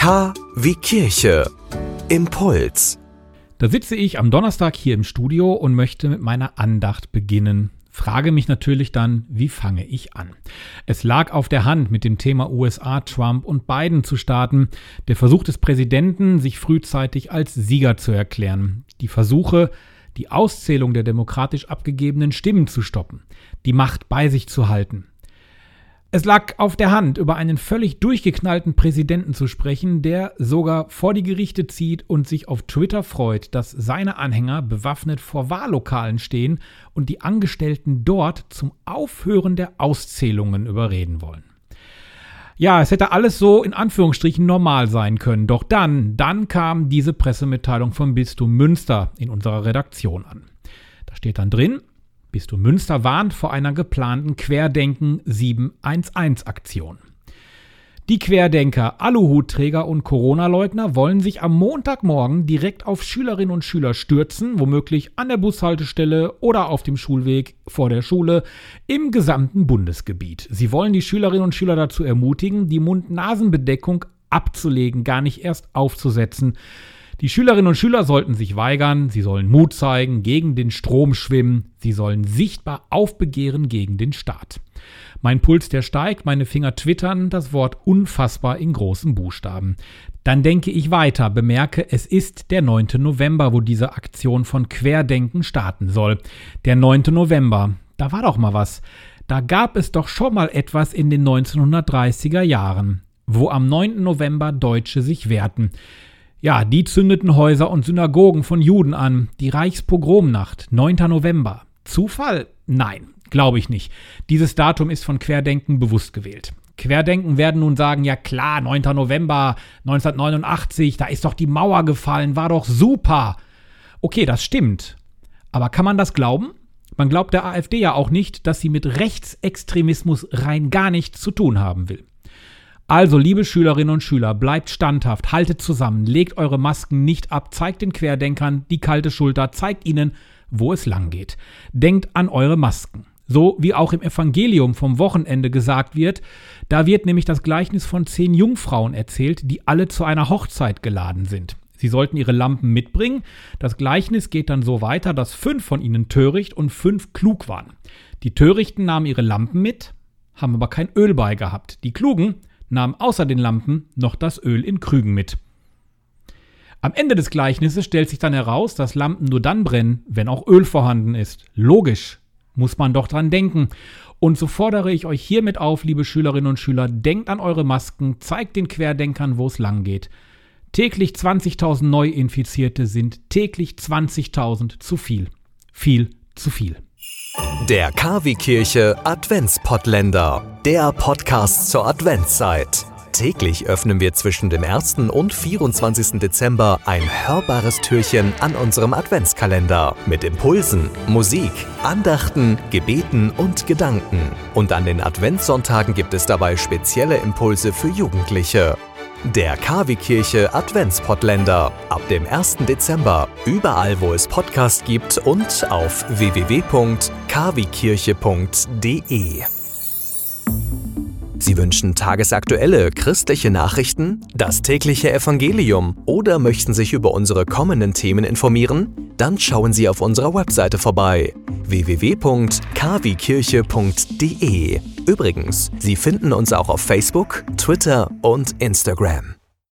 K wie Kirche. Impuls. Da sitze ich am Donnerstag hier im Studio und möchte mit meiner Andacht beginnen. Frage mich natürlich dann, wie fange ich an? Es lag auf der Hand, mit dem Thema USA, Trump und Biden zu starten. Der Versuch des Präsidenten, sich frühzeitig als Sieger zu erklären. Die Versuche, die Auszählung der demokratisch abgegebenen Stimmen zu stoppen. Die Macht bei sich zu halten. Es lag auf der Hand, über einen völlig durchgeknallten Präsidenten zu sprechen, der sogar vor die Gerichte zieht und sich auf Twitter freut, dass seine Anhänger bewaffnet vor Wahllokalen stehen und die Angestellten dort zum Aufhören der Auszählungen überreden wollen. Ja, es hätte alles so in Anführungsstrichen normal sein können, doch dann, dann kam diese Pressemitteilung vom Bistum Münster in unserer Redaktion an. Da steht dann drin, Bistum Münster warnt vor einer geplanten Querdenken 711-Aktion. Die Querdenker, Aluhutträger und Corona-Leugner wollen sich am Montagmorgen direkt auf Schülerinnen und Schüler stürzen, womöglich an der Bushaltestelle oder auf dem Schulweg vor der Schule im gesamten Bundesgebiet. Sie wollen die Schülerinnen und Schüler dazu ermutigen, die Mund-Nasen-Bedeckung abzulegen, gar nicht erst aufzusetzen. Die Schülerinnen und Schüler sollten sich weigern, sie sollen Mut zeigen, gegen den Strom schwimmen, sie sollen sichtbar aufbegehren gegen den Staat. Mein Puls, der steigt, meine Finger twittern das Wort unfassbar in großen Buchstaben. Dann denke ich weiter, bemerke, es ist der 9. November, wo diese Aktion von Querdenken starten soll. Der 9. November, da war doch mal was. Da gab es doch schon mal etwas in den 1930er Jahren, wo am 9. November Deutsche sich wehrten. Ja, die zündeten Häuser und Synagogen von Juden an. Die Reichspogromnacht, 9. November. Zufall? Nein, glaube ich nicht. Dieses Datum ist von Querdenken bewusst gewählt. Querdenken werden nun sagen, ja klar, 9. November 1989, da ist doch die Mauer gefallen, war doch super. Okay, das stimmt. Aber kann man das glauben? Man glaubt der AfD ja auch nicht, dass sie mit Rechtsextremismus rein gar nichts zu tun haben will. Also, liebe Schülerinnen und Schüler, bleibt standhaft, haltet zusammen, legt eure Masken nicht ab, zeigt den Querdenkern die kalte Schulter, zeigt ihnen, wo es lang geht. Denkt an eure Masken. So wie auch im Evangelium vom Wochenende gesagt wird, da wird nämlich das Gleichnis von zehn Jungfrauen erzählt, die alle zu einer Hochzeit geladen sind. Sie sollten ihre Lampen mitbringen. Das Gleichnis geht dann so weiter, dass fünf von ihnen töricht und fünf klug waren. Die Törichten nahmen ihre Lampen mit, haben aber kein Öl bei gehabt. Die Klugen nahm außer den Lampen noch das Öl in Krügen mit. Am Ende des Gleichnisses stellt sich dann heraus, dass Lampen nur dann brennen, wenn auch Öl vorhanden ist. Logisch, muss man doch dran denken. Und so fordere ich euch hiermit auf, liebe Schülerinnen und Schüler, denkt an eure Masken, zeigt den Querdenkern, wo es lang geht. Täglich 20.000 Neuinfizierte sind täglich 20.000 zu viel. Viel zu viel. Der Kavi-Kirche Adventspottländer, der Podcast zur Adventszeit. Täglich öffnen wir zwischen dem 1. und 24. Dezember ein hörbares Türchen an unserem Adventskalender mit Impulsen, Musik, Andachten, Gebeten und Gedanken. Und an den Adventssonntagen gibt es dabei spezielle Impulse für Jugendliche. Der KW-Kirche Adventspottländer. Ab dem 1. Dezember. Überall, wo es Podcasts gibt und auf www.kwkirche.de. Sie wünschen tagesaktuelle christliche Nachrichten, das tägliche Evangelium oder möchten sich über unsere kommenden Themen informieren? Dann schauen Sie auf unserer Webseite vorbei www.kwkirche.de. Übrigens, Sie finden uns auch auf Facebook, Twitter und Instagram.